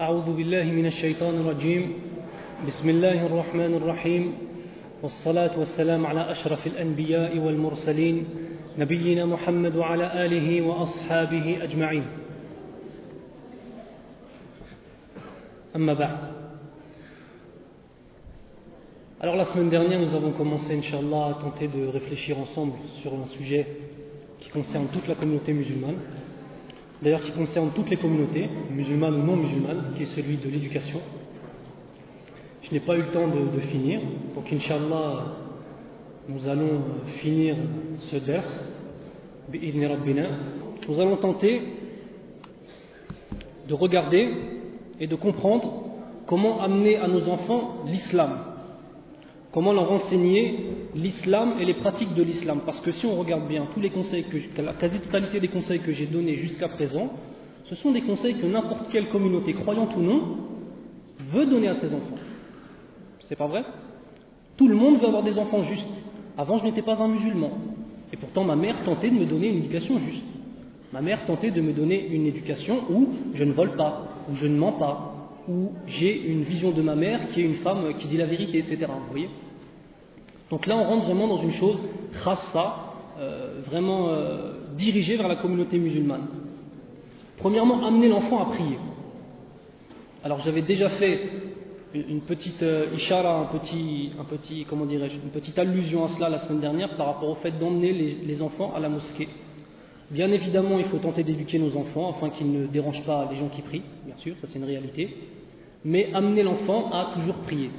أعوذ بالله من الشيطان الرجيم بسم الله الرحمن الرحيم والصلاة والسلام على أشرف الأنبياء والمرسلين نبينا محمد وعلى آله وأصحابه أجمعين أما بعد Alors la semaine dernière, nous avons commencé, Inch'Allah, à tenter de réfléchir ensemble sur un sujet qui concerne toute la communauté musulmane, d'ailleurs qui concerne toutes les communautés, musulmanes ou non musulmanes, qui est celui de l'éducation. Je n'ai pas eu le temps de, finir, donc Inch'Allah, nous allons finir ce ders, nous allons tenter de regarder et de comprendre comment amener à nos enfants l'islam. Comment leur enseigner l'islam et les pratiques de l'islam. Parce que si on regarde bien tous les conseils que la quasi-totalité des conseils que j'ai donnés jusqu'à présent, ce sont des conseils que n'importe quelle communauté, croyante ou non, veut donner à ses enfants. C'est pas vrai? Tout le monde veut avoir des enfants justes. Avant, je n'étais pas un musulman. Et pourtant, ma mère tentait de me donner une éducation juste. Ma mère tentait de me donner une éducation où je ne vole pas, où je ne mens pas, où j'ai une vision de ma mère qui est une femme qui dit la vérité, etc. Vous voyez? Donc là, on rentre vraiment dans une chose khassa, euh, vraiment euh, dirigée vers la communauté musulmane. Premièrement, amener l'enfant à prier. Alors j'avais déjà fait une petite euh, ishara, un petit, comment dirais-je, une petite allusion à cela la semaine dernière par rapport au fait d'emmener les, les enfants à la mosquée. Bien évidemment, il faut tenter d'éduquer nos enfants afin qu'ils ne dérangent pas les gens qui prient, bien sûr, ça c'est une réalité mais amener l'enfant à toujours prier.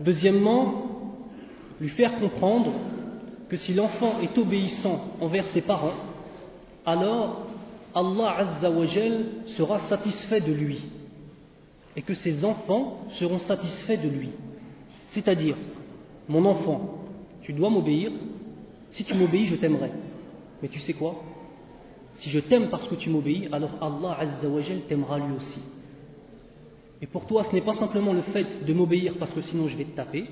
Deuxièmement, lui faire comprendre que si l'enfant est obéissant envers ses parents, alors Allah Azza wa sera satisfait de lui et que ses enfants seront satisfaits de lui. C'est-à-dire, mon enfant, tu dois m'obéir, si tu m'obéis, je t'aimerai. Mais tu sais quoi? Si je t'aime parce que tu m'obéis, alors Allah Azza wa t'aimera lui aussi. Et pour toi, ce n'est pas simplement le fait de m'obéir parce que sinon je vais te taper,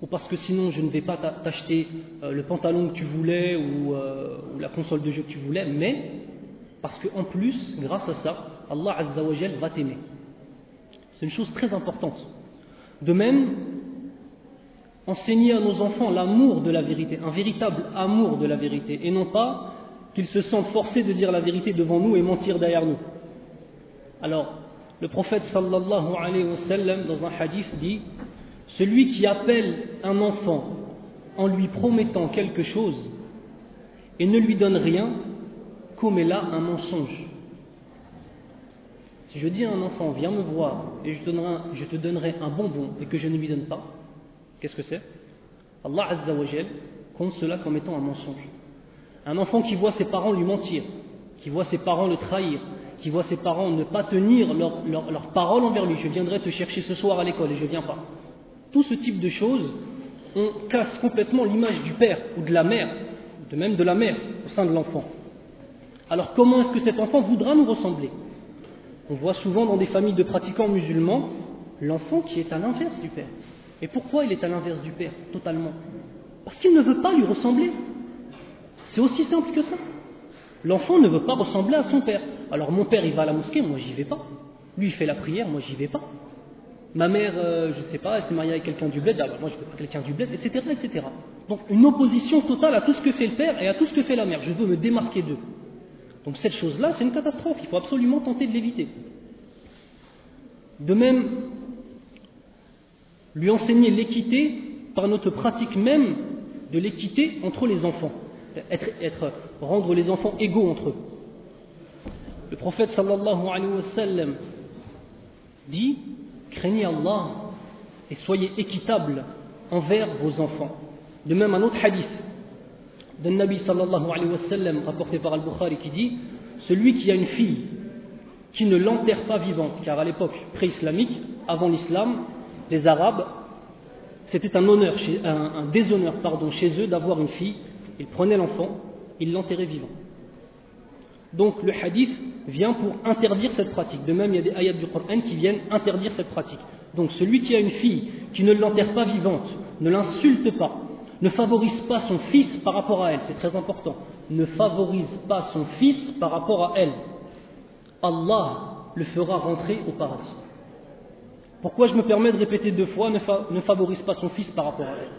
ou parce que sinon je ne vais pas t'acheter euh, le pantalon que tu voulais ou, euh, ou, la console de jeu que tu voulais, mais parce qu'en plus, grâce à ça, Allah Azza wa va t'aimer. C'est une chose très importante. De même, enseigner à nos enfants l'amour de la vérité, un véritable amour de la vérité, et non pas qu'ils se sentent forcés de dire la vérité devant nous et mentir derrière nous. Alors, le prophète sallallahu alayhi wa sallam, dans un hadith, dit Celui qui appelle un enfant en lui promettant quelque chose et ne lui donne rien, commet là un mensonge. Si je dis à un enfant Viens me voir et je donnerai je te donnerai un bonbon et que je ne lui donne pas, qu'est-ce que c'est? Allah Azza wa compte cela comme étant un mensonge. Un enfant qui voit ses parents lui mentir, qui voit ses parents le trahir, qui voit ses parents ne pas tenir leur, leur, leur, parole envers lui, je viendrai te chercher ce soir à l'école et je ne viens pas. Tout ce type de choses, on casse complètement l'image du père ou de la mère, de même de la mère au sein de l'enfant. Alors comment est-ce que cet enfant voudra nous ressembler? On voit souvent dans des familles de pratiquants musulmans l'enfant qui est à l'inverse du père. Et pourquoi il est à l'inverse du père totalement? Parce qu'il ne veut pas lui ressembler. C'est aussi simple que ça. L'enfant ne veut pas ressembler à son père. Alors mon père, il va à la mosquée, moi j'y vais pas. Lui, il fait la prière, moi j'y vais pas. Ma mère, euh, je sais pas, elle s'est mariée avec quelqu'un du bled, alors moi je veux pas quelqu'un du bled, etc., etc. Donc une opposition totale à tout ce que fait le père et à tout ce que fait la mère. Je veux me démarquer d'eux. Donc cette chose-là, c'est une catastrophe. Il faut absolument tenter de l'éviter. De même, lui enseigner l'équité par notre pratique même de l'équité entre les enfants. Être, rendre les enfants égaux entre eux. Le prophète sallallahu alayhi wa sallam dit Craignez Allah et soyez équitables envers vos enfants. De même, un autre hadith d'un Nabi sallallahu alayhi wa sallam rapporté par Al-Bukhari qui dit Celui qui a une fille qui ne l'enterre pas vivante, car à l'époque pré-islamique, avant l'islam, les Arabes, c'était un, honneur, déshonneur chez eux d'avoir une fille. Ils prenaient l'enfant, ils l'enterraient vivant. Donc le hadith vient pour interdire cette pratique. De même, il y a des ayats du Coran qui viennent interdire cette pratique. Donc celui qui a une fille qui ne l'enterre pas vivante, ne l'insulte pas, ne favorise pas son fils par rapport à elle, c'est très important, ne favorise pas son fils par rapport à elle. Allah le fera rentrer au paradis. Pourquoi je me permets de répéter deux fois ne, favorise pas son fils par rapport à elle?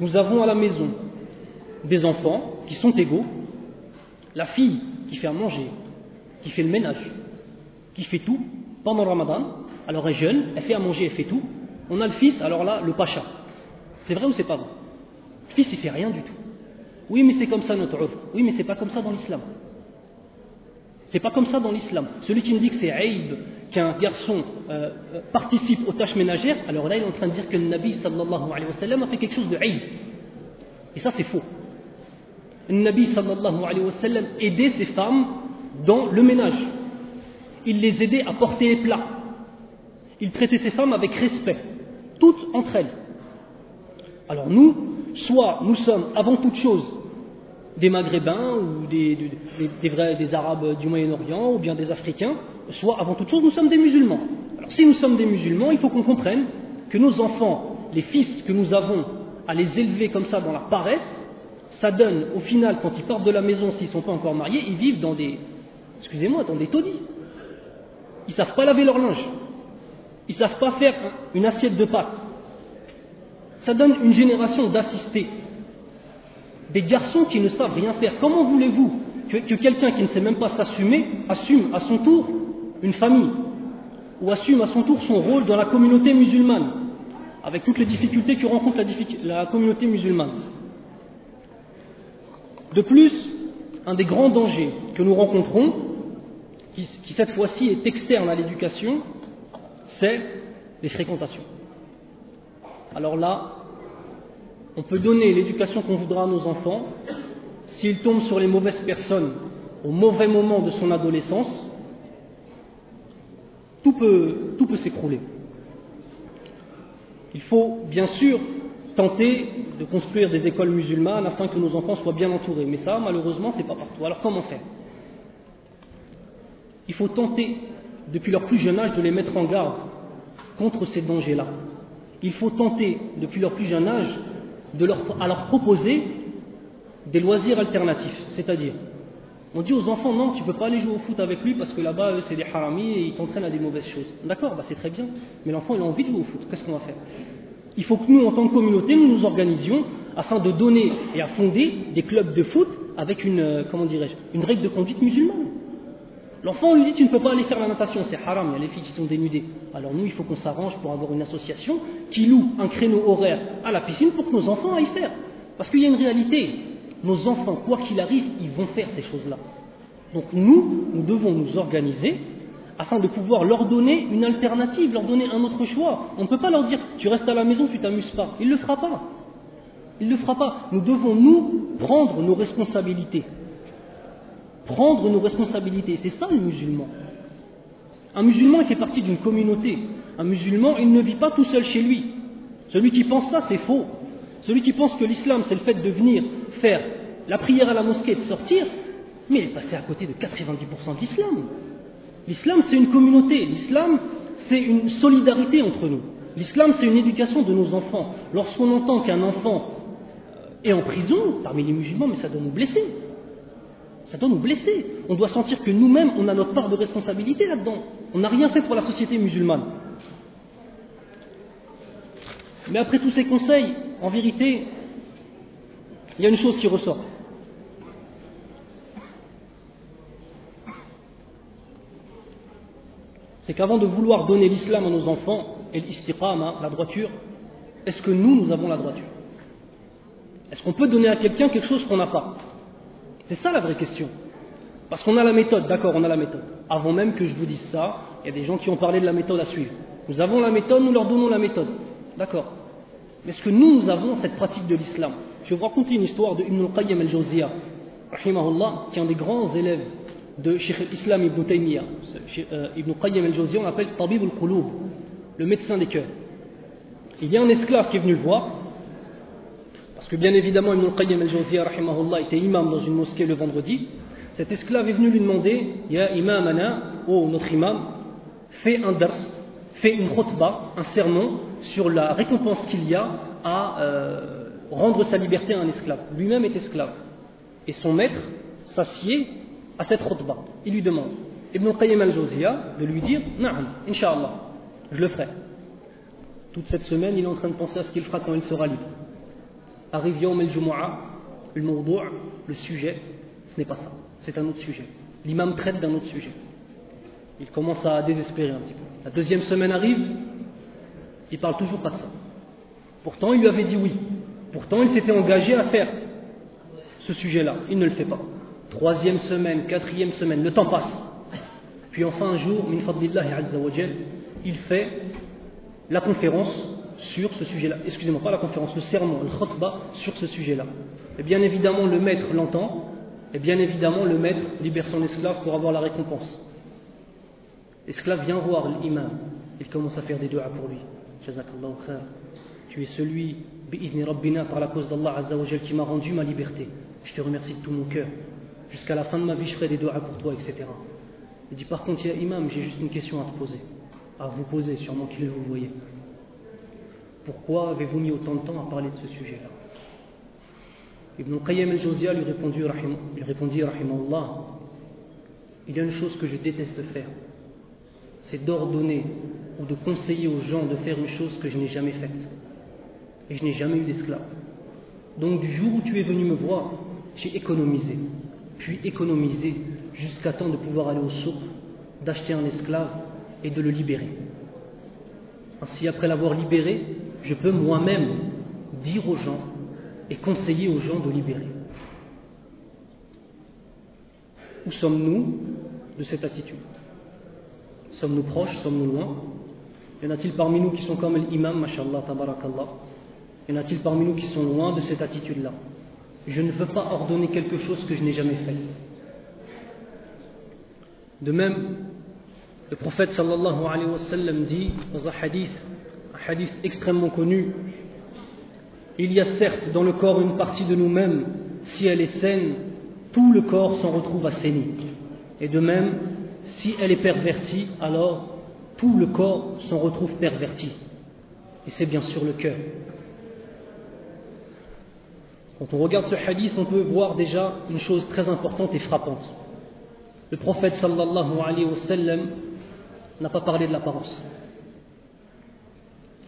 Nous avons à la maison des enfants qui sont égaux, la fille qui fait à manger, qui fait le ménage, qui fait tout pendant le ramadan, alors elle est jeune, elle fait à manger, elle fait tout. On a le fils, alors là, le pacha. C'est vrai ou c'est pas vrai? Le fils, il fait rien du tout. Oui, mais c'est comme ça notre. Oui, mais c'est pas comme ça dans l'islam. C'est pas comme ça dans l'islam. Celui qui me dit que c'est aïb qu'un garçon euh, euh, participe aux tâches ménagères, alors là il est en train de dire que le Nabi sallallahu alayhi wa sallam a fait quelque chose de aïb. Et ça c'est faux. Nabi sallallahu alayhi wa sallam aidait ses femmes dans le ménage. Il les aidait à porter les plats. Il traitait ses femmes avec respect, toutes entre elles. Alors nous, soit nous sommes avant toute chose des Maghrébins ou des, des Arabes du Moyen-Orient ou bien des Africains, soit avant toute chose nous sommes des musulmans. Alors si nous sommes des musulmans, il faut qu'on comprenne que nos enfants, les fils que nous avons à les élever comme ça dans la paresse, ça donne au final, quand ils partent de la maison, s'ils ne sont pas encore mariés, ils vivent dans des, excusez-moi, dans des taudis. Ils ne savent pas laver leur linge. Ils ne savent pas faire une assiette de pâtes. Ça donne une génération d'assistés des garçons qui ne savent rien faire. Comment voulez-vous que, quelqu'un qui ne sait même pas s'assumer assume à son tour une famille ou assume à son tour son rôle dans la communauté musulmane, avec toutes les difficultés que rencontre la, communauté musulmane? De plus, un des grands dangers que nous rencontrons, qui cette fois-ci est externe à l'éducation, c'est les fréquentations. Alors là, on peut donner l'éducation qu'on voudra à nos enfants. S'ils tombent sur les mauvaises personnes au mauvais moment de son adolescence, tout peut, tout peut s'écrouler. Il faut bien sûr tenter de construire des écoles musulmanes afin que nos enfants soient bien entourés. Mais ça, malheureusement, ce n'est pas partout. Alors comment faire? Il faut tenter, depuis leur plus jeune âge, de les mettre en garde contre ces dangers-là. Il faut tenter, depuis leur plus jeune âge, de leur, à leur proposer des loisirs alternatifs. C'est-à-dire, on dit aux enfants, non, tu ne peux pas aller jouer au foot avec lui parce que là-bas, c'est des haramis et ils t'entraînent à des mauvaises choses. D'accord, bah c'est très bien, mais l'enfant, il a envie de jouer au foot. Qu'est-ce qu'on va faire? Il faut que nous, en tant que communauté, nous nous organisions afin de donner et à fonder des clubs de foot avec une, euh, comment dirais-je, une règle de conduite musulmane. L'enfant, on lui dit, tu ne peux pas aller faire la natation, c'est haram, il y a les filles qui sont dénudées. Alors nous, il faut qu'on s'arrange pour avoir une association qui loue un créneau horaire à la piscine pour que nos enfants aillent faire. Parce qu'il y a une réalité, nos enfants, quoi qu'il arrive, ils vont faire ces choses-là. Donc nous, nous devons nous organiser afin de pouvoir leur donner une alternative, leur donner un autre choix. On ne peut pas leur dire, tu restes à la maison, tu t'amuses pas. Il ne le fera pas. Il ne le fera pas. Nous devons, nous, prendre nos responsabilités prendre nos responsabilités. C'est ça le musulman. Un musulman, il fait partie d'une communauté. Un musulman, il ne vit pas tout seul chez lui. Celui qui pense ça, c'est faux. Celui qui pense que l'islam, c'est le fait de venir faire la prière à la mosquée et de sortir, mais il est passé à côté de 90% de l'islam. L'islam, c'est une communauté. L'islam, c'est une solidarité entre nous. L'islam, c'est une éducation de nos enfants. Lorsqu'on entend qu'un enfant est en prison parmi les musulmans, mais ça doit nous blesser. Ça doit nous blesser. On doit sentir que nous-mêmes, on a notre part de responsabilité là-dedans. On n'a rien fait pour la société musulmane. Mais après tous ces conseils, en vérité, il y a une chose qui ressort. C'est qu'avant de vouloir donner l'islam à nos enfants, et l'istiqama, la droiture, est-ce que nous, nous avons la droiture? Est-ce qu'on peut donner à quelqu'un quelque chose qu'on n'a pas? C'est ça la vraie question. Parce qu'on a la méthode, d'accord, on a la méthode. Avant même que je vous dise ça, il y a des gens qui ont parlé de la méthode à suivre. Nous avons la méthode, nous leur donnons la méthode. D'accord. Mais est-ce que nous, nous avons cette pratique de l'islam? Je vais vous raconter une histoire de Ibn al-Qayyim al-Jawziyah, qui est un des grands élèves de Sheikh al-Islam Ibn Taymiyyah. Euh, Ibn Qayyim al-Jawziyah, on l'appelle Tabib al-Qulub, le médecin des cœurs. Il y a un esclave qui est venu le voir, parce que bien évidemment, Ibn Qayyim al-Jawziyah était imam dans une mosquée le vendredi. Cet esclave est venu lui demander Ya imam ana, oh notre imam, fais un dars, fais une khutbah, un sermon sur la récompense qu'il y a à euh, rendre sa liberté à un esclave. Lui-même est esclave. Et son maître s'assied à cette khutbah. Il lui demande, Ibn Qayyim al-Jawziya, de lui dire, Na'am, Inch'Allah, je le ferai. Toute cette semaine, il est en train de penser à ce qu'il fera quand il sera libre. Arrive Yawm al-Jumu'ah, le le sujet, ce n'est pas ça, c'est un autre sujet. L'imam traite d'un autre sujet. Il commence à désespérer un petit peu. La deuxième semaine arrive, il parle toujours pas de ça. Pourtant, il lui avait dit oui. Pourtant, il s'était engagé à faire ce sujet-là. Il ne le fait pas. Troisième semaine, quatrième semaine, le temps passe. Puis enfin, un jour, min il fait la conférence sur ce sujet-là. Excusez-moi, pas la conférence, le sermon, le khutbah sur ce sujet-là. Et bien évidemment, le maître l'entend, et bien évidemment, le maître libère son esclave pour avoir la récompense. L'esclave vient voir l'imam, il commence à faire des doigts pour lui. Jazakallahu khair. Tu es celui, rabbina, par la cause d'Allah qui m'a rendu ma liberté. Je te remercie de tout mon cœur. Jusqu'à la fin de ma vie, je ferai des doigts pour toi, etc. Il dit Par contre, il y a imam, j'ai juste une question à te poser. À vous poser, sûrement qu'il vous voyez. Pourquoi avez-vous mis autant de temps à parler de ce sujet-là? Ibn Qayyim al-Jawziya lui répondit, lui répondit Il y a une chose que je déteste faire c'est d'ordonner ou de conseiller aux gens de faire une chose que je n'ai jamais faite. Et je n'ai jamais eu d'esclave. Donc du jour où tu es venu me voir, j'ai économisé, puis économisé jusqu'à temps de pouvoir aller au souk, d'acheter un esclave et de le libérer. Ainsi, après l'avoir libéré, je peux moi-même dire aux gens et conseiller aux gens de libérer. Où sommes-nous de cette attitude? Sommes-nous proches Sommes-nous loin? Y en a-t-il parmi nous qui sont comme l'imam, mashallah, tabarakallah? Y en a-t-il parmi nous qui sont loin de cette attitude-là? Je ne veux pas ordonner quelque chose que je n'ai jamais fait. De même, le prophète sallallahu alayhi wa sallam dit dans un hadith, un hadith extrêmement connu, il y a certes dans le corps une partie de nous-mêmes, si elle est saine, tout le corps s'en retrouve assaini. Et de même, si elle est pervertie, alors tout le corps s'en retrouve perverti. Et c'est bien sûr le cœur. Quand on regarde ce hadith, on peut voir déjà une chose très importante et frappante. Le prophète sallallahu alayhi wa sallam n'a pas parlé de l'apparence.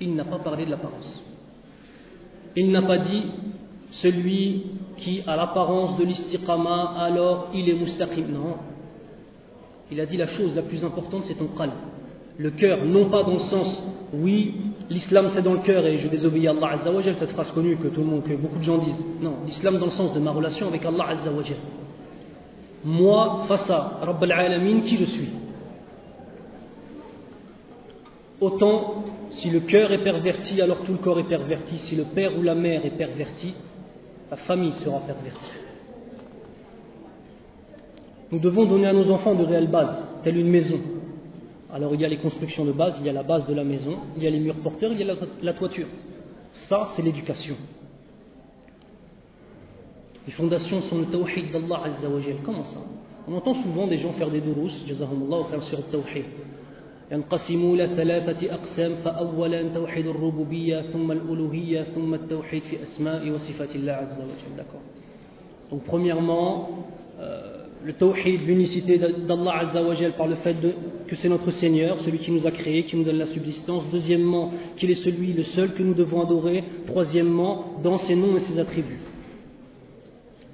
Il n'a pas parlé de l'apparence. Il n'a pas dit celui qui a l'apparence de l'istiqama, alors il est mustaqim. Non, il a dit la chose la plus importante, c'est ton qalb. Le cœur, non pas dans le sens, oui, l'islam c'est dans le cœur et je désobéis à Allah Azzawajal, cette phrase connue que tout le monde, beaucoup de gens disent. Non, l'islam dans le sens de ma relation avec Allah Azzawajal. Moi, face à Rabb al-Alamin, qui je suis? Autant, si le cœur est perverti, alors tout le corps est perverti. Si le père ou la mère est perverti, la famille sera pervertie. Nous devons donner à nos enfants de réelles bases, telle une maison. Alors il y a les constructions de base, il y a la base de la maison, il y a les murs porteurs, il y a la, toiture. Ça, c'est l'éducation. Les fondations sont le tawhid d'Allah Azza wa Comment ça On entend souvent des gens faire des durous, jazahumullah, faire sur le tawhid. ينقسموا إلى ثلاثة أقسام فأولا توحيد الربوبية ثم الألوهية ثم التوحيد في أسماء وصفات الله عز وجل d'accord donc premièrement euh, le tawhid, l'unicité d'Allah Azzawajal par le fait que c'est notre Seigneur, celui qui nous a créés, qui nous donne la subsistance. Deuxièmement, qu'il est celui, le seul que nous devons adorer. Troisièmement, dans ses noms et ses attributs.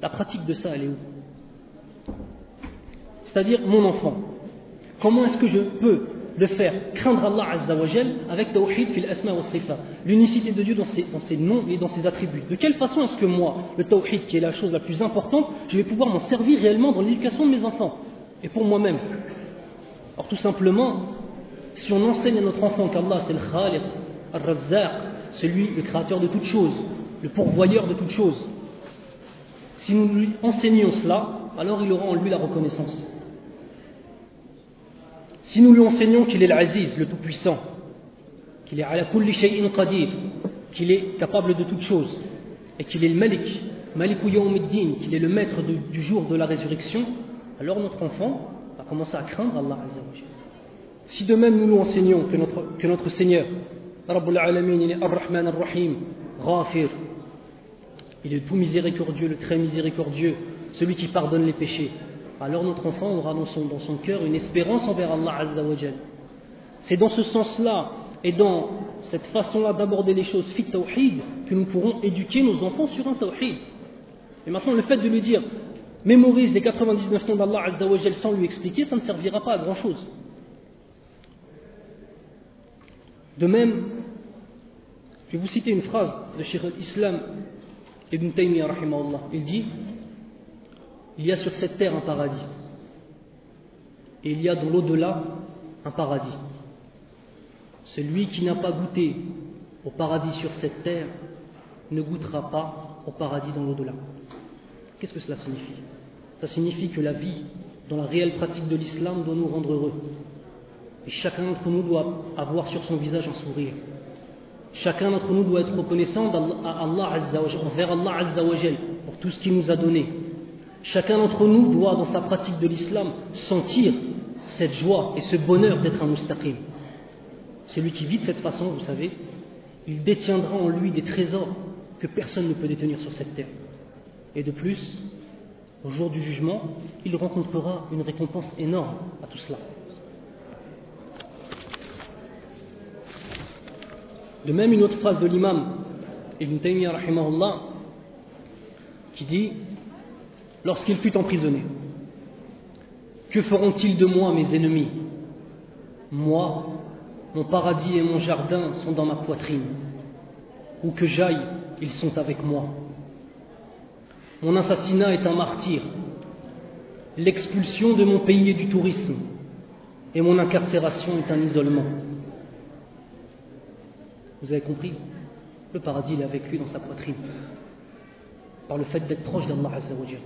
La pratique de ça, elle est où? C'est-à-dire, mon enfant, comment est-ce que je peux de faire craindre Allah Azzawajal avec Tawhid fil asma wa sifa, l'unicité de Dieu dans ses, dans ses, noms et dans ses attributs? De quelle façon est-ce que moi, le Tawhid, qui est la chose la plus importante, je vais pouvoir m'en servir réellement dans l'éducation de mes enfants? Et pour moi-même Alors tout simplement, si on enseigne à notre enfant qu'Allah c'est le Khaliq, Al-Razzaq, celui, le créateur de toutes choses, le pourvoyeur de toutes choses, si nous lui enseignons cela, alors il aura en lui la reconnaissance. Si nous lui enseignons qu'il est l'Aziz, le Tout-Puissant, qu'il est ala kulli shay'in qu'il est capable de toutes choses, et qu'il est le Malik, Malikou Yawmiddin, qu'il est le maître du jour de la résurrection, alors notre enfant commencer à craindre Allah Azzawajal. Si de même nous lui enseignons que notre, que notre Seigneur, Rabbul Alamin, il est Ar-Rahman Ar-Rahim, Ghafir, il est tout miséricordieux, le très miséricordieux, celui qui pardonne les péchés, alors notre enfant aura dans son, dans son cœur une espérance envers Allah Azzawajal. C'est dans ce sens-là et dans cette façon-là d'aborder les choses fit tawhid que nous pourrons éduquer nos enfants sur un tawhid. Et maintenant, le fait de lui dire mémorise les 99 noms d'Allah Azzawajal sans lui expliquer, ça ne servira pas à grand-chose. De même, je vais vous citer une phrase de Sheikh al-Islam Ibn Taymiyyah Il dit Il y a sur cette terre un paradis. Et il y a dans l'au-delà un paradis. Celui qui n'a pas goûté au paradis sur cette terre ne goûtera pas au paradis dans l'au-delà. Qu'est-ce que cela signifie? Ça signifie que la vie dans la réelle pratique de l'islam doit nous rendre heureux. Et chacun d'entre nous doit avoir sur son visage un sourire. Chacun d'entre nous doit être reconnaissant Allah envers Allah Azzawajal pour tout ce qu'il nous a donné. Chacun d'entre nous doit, dans sa pratique de l'islam, sentir cette joie et ce bonheur d'être un mustaqim. Celui qui vit de cette façon, vous savez, il détiendra en lui des trésors que personne ne peut détenir sur cette terre. Et de plus, au jour du jugement, il rencontrera une récompense énorme à tout cela. De même, une autre phrase de l'imam Ibn Taymiyyah qui dit Lorsqu'il fut emprisonné, que feront-ils de moi, mes ennemis? Moi, mon paradis et mon jardin sont dans ma poitrine. Où que j'aille, ils sont avec moi. Mon assassinat est un martyr. L'expulsion de mon pays est du tourisme. Et mon incarcération est un isolement. Vous avez compris? Le paradis, est avec lui dans sa poitrine. Par le fait d'être proche d'Allah Azzawajal.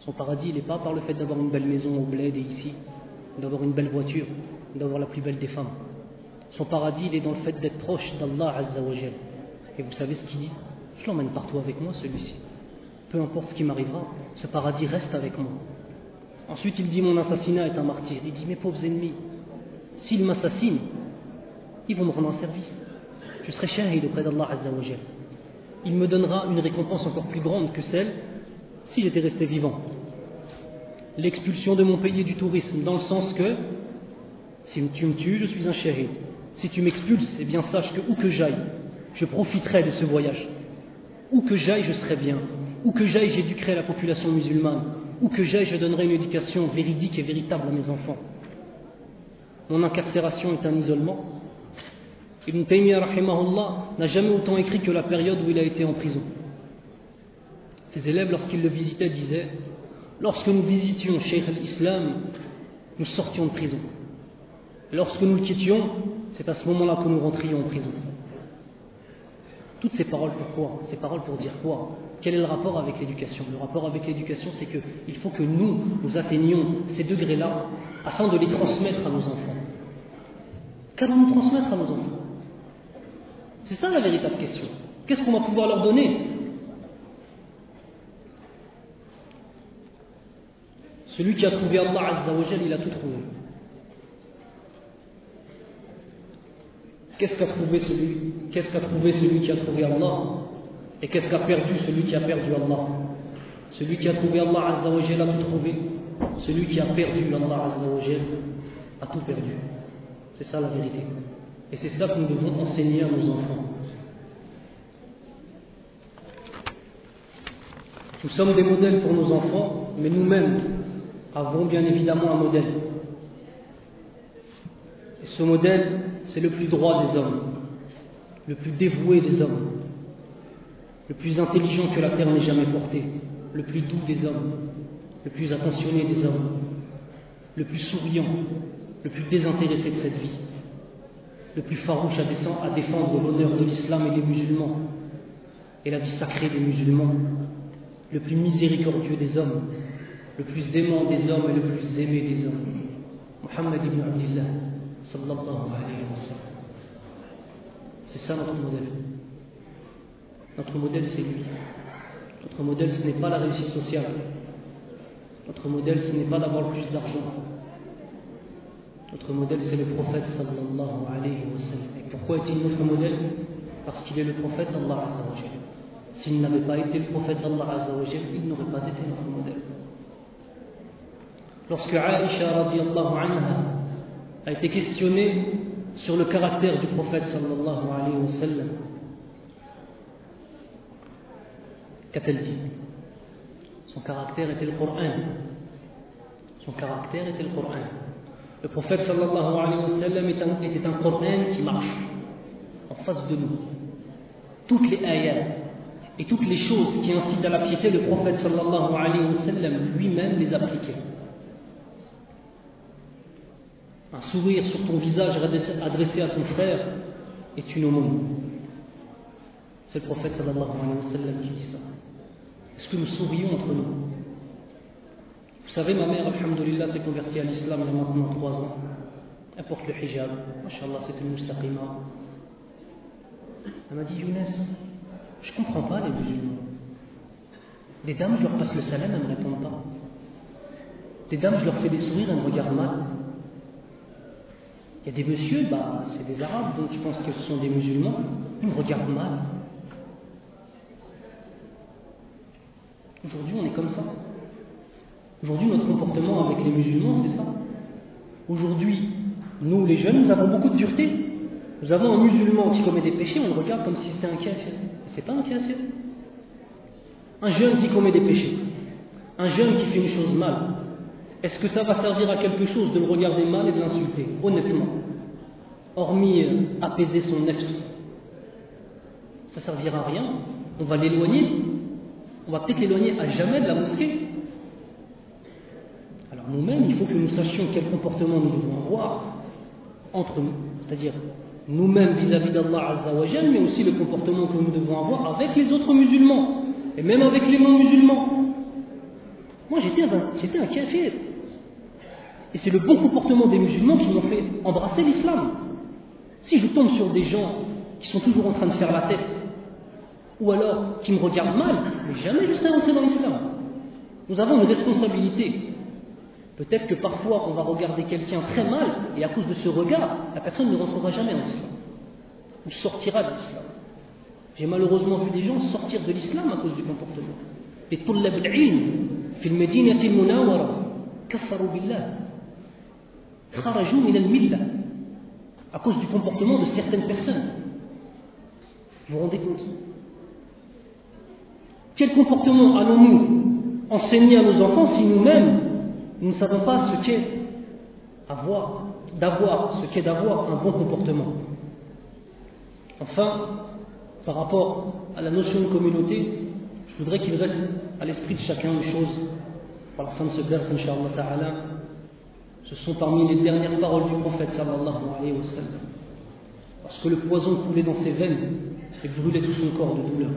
Son paradis, n'est pas par le fait d'avoir une belle maison au bled et ici, d'avoir une belle voiture, d'avoir la plus belle des femmes. Son paradis, il est dans le fait d'être proche d'Allah Azzawajal. Et vous savez ce qu'il dit? Je l'emmène partout avec moi, celui-ci. Peu importe ce qui m'arrivera, ce paradis reste avec moi. Ensuite, il dit Mon assassinat est un martyr. Il dit Mes pauvres ennemis, s'ils m'assassinent, ils vont me rendre un service. Je serai shahid auprès d'Allah Azzawajal. Il me donnera une récompense encore plus grande que celle si j'étais resté vivant. L'expulsion de mon pays du tourisme, dans le sens que si tu me tues, je suis un shahid. Si tu m'expulses, eh bien sache que où que j'aille, je profiterai de ce voyage. Où que j'aille, je serai bien. Où que j'aille, j'éduquerai la population musulmane. Où que j'aille, je donnerai une éducation véridique et véritable à mes enfants. Mon incarcération est un isolement. Ibn Taymiyyah n'a jamais autant écrit que la période où il a été en prison. Ses élèves, lorsqu'ils le visitaient, disaient Lorsque nous visitions Cheikh al-Islam, nous sortions de prison. lorsque nous le quittions, c'est à ce moment-là que nous rentrions en prison. Toutes ces paroles, pourquoi Ces paroles pour dire quoi? Quel est le rapport avec l'éducation? Le rapport avec l'éducation, c'est qu'il faut que nous, nous atteignions ces degrés-là afin de les transmettre à nos enfants. Qu'allons-nous transmettre à nos enfants? C'est ça la véritable question. Qu'est-ce qu'on va pouvoir leur donner? Celui qui a trouvé Allah Azzawajal, il a tout trouvé. Qu'est-ce qu'a trouvé celui? Qu'est-ce qu'a trouvé celui qui a trouvé Allah? Et qu'est-ce qu'a perdu celui qui a perdu Allah? Celui qui a trouvé Allah Azzawajal a tout trouvé. Celui qui a perdu Allah Azzawajal a tout perdu. C'est ça la vérité. Et c'est ça que nous devons enseigner à nos enfants. Nous sommes des modèles pour nos enfants, mais nous-mêmes avons bien évidemment un modèle. Et ce modèle, c'est le plus droit des hommes, le plus dévoué des hommes, le plus intelligent que la terre n'ait jamais porté, le plus doux des hommes, le plus attentionné des hommes, le plus souriant, le plus désintéressé de cette vie le plus farouche à, défendre l'honneur de l'islam et des musulmans et la vie sacrée des musulmans, le plus miséricordieux des hommes, le plus aimant des hommes et le plus aimé des hommes. Muhammad ibn Abdillah, sallallahu alayhi wa sallam. C'est ça notre modèle. Notre modèle, c'est lui. Notre modèle, ce n'est pas la réussite sociale. Notre modèle, ce n'est pas d'avoir plus d'argent. Notre modèle, c'est le prophète sallallahu alayhi wa sallam. Et pourquoi est-il notre modèle? Parce qu'il est le prophète d'Allah S'il n'avait pas été le prophète d'Allah il n'aurait pas été notre modèle. lorsque Aisha radiallahu anha a été questionnée sur le caractère du prophète sallallahu alayhi wa sallam, qu'a-t-elle dit Son caractère était le Coran. Son caractère était le Coran. Le prophète sallallahu alayhi wa sallam était un Coran qui marche en face de nous. Toutes les ayats et toutes les choses qui incitent à la piété, le prophète sallallahu alayhi wa sallam lui-même les appliquait. Un sourire sur ton visage adressé à ton frère est une aumône. C'est le prophète sallallahu alayhi wa sallam qui dit ça. Est-ce que nous sourions entre nous? Vous savez, ma mère, alhamdulillah, s'est convertie à l'islam il y a maintenant trois ans. Elle porte le hijab. Mashallah, c'est une mustaqima. Elle m'a dit, Younes, je ne comprends pas les musulmans. Des dames, je leur passe le salam, elles ne me répondent pas. Des dames, je leur fais des sourires, elles me regardent mal. Il y a des messieurs, bah, c'est des arabes, donc je pense que ce sont des musulmans, ils me regardent mal. Aujourd'hui, on est comme ça. Aujourd'hui, notre comportement avec les musulmans, c'est ça. Aujourd'hui, nous, les jeunes, nous avons beaucoup de dureté. Nous avons un musulman qui commet des péchés, on le regarde comme si c'était un kafir. C'est pas un kafir. Un jeune qui commet des péchés, un jeune qui fait une chose mal, est-ce que ça va servir à quelque chose de le regarder mal et de l'insulter? Honnêtement, hormis euh, apaiser son nefs, ça servira à rien. On va l'éloigner. On va peut-être l'éloigner à jamais de la mosquée. Alors nous-mêmes, il faut que nous sachions quel comportement nous devons avoir entre nous, c'est-à-dire nous-mêmes vis-à-vis d'Allah Azzawajal, mais aussi le comportement que nous devons avoir avec les autres musulmans, et même avec les non-musulmans. Moi, j'étais j'étais un kafir. Et c'est le bon comportement des musulmans qui m'ont fait embrasser l'islam. Si je tombe sur des gens qui sont toujours en train de faire la tête, ou alors qui me regardent mal, mais jamais je serai entré dans l'islam. Nous avons une responsabilité. Peut-être que parfois on va regarder quelqu'un très mal, et à cause de ce regard, la personne ne rentrera jamais en islam, ou sortira de l'islam. J'ai malheureusement vu des gens sortir de l'islam à cause du comportement. Les tullab al-ilm, في المدينة المناورة كفروا بالله خرجوا من الملة à cause du comportement de certaines personnes. Vous vous rendez compte Quel comportement allons-nous enseigner à nos enfants si nous-mêmes nous ne savons pas ce qu'est avoir, d'avoir, ce qu'est d'avoir un bon comportement? Enfin, par rapport à la notion de communauté, je voudrais qu'il reste à l'esprit de chacun une chose, par la fin de ce verset, Inch'Allah Ta'ala, ce sont parmi les dernières paroles du prophète sallallahu alayhi wa sallam. Parce que le poison coulait dans ses veines et brûlait tout son corps de douleur.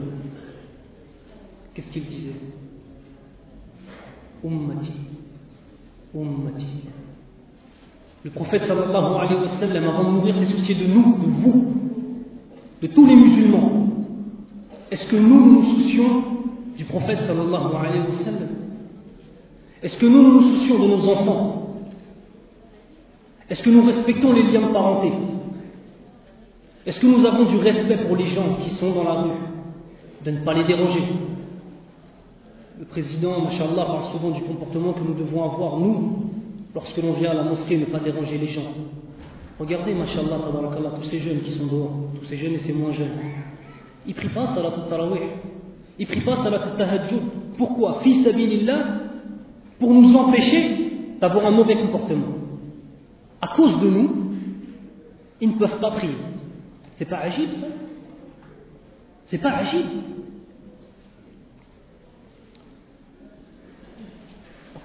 Qu'est-ce qu'il disait Ummati, Ummati. Le prophète sallallahu alayhi wa sallam, avant de mourir, s'est soucié de nous, de vous, de tous les musulmans. Est-ce que nous nous soucions du prophète sallallahu alayhi wa sallam? Est-ce que nous nous soucions de nos enfants? Est-ce que nous respectons les liens de parenté? Est-ce que nous avons du respect pour les gens qui sont dans la rue? De ne pas les déranger Le président, machallah, parle souvent du comportement que nous devons avoir, nous, lorsque l'on vient à la mosquée, ne pas déranger les gens. Regardez, machallah, tous ces jeunes qui sont dehors, tous ces jeunes et ces moins jeunes. Ils prient pas salat al-tarawih. Ils prient pas salat al-tahajjud. Pourquoi? Fils sabilillah, pour nous empêcher d'avoir un mauvais comportement à cause de nous, ils ne peuvent pas prier. C'est pas agile ça? C'est pas agile.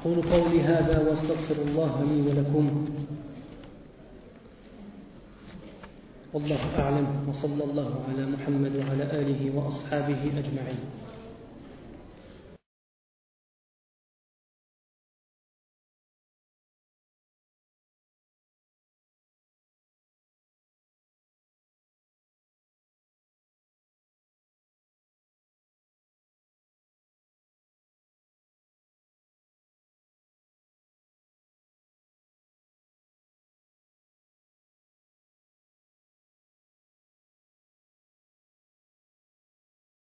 أقول قولي هذا وأستغفر الله لي ولكم. والله أعلم وصلى الله على محمد وعلى آله وأصحابه أجمعين.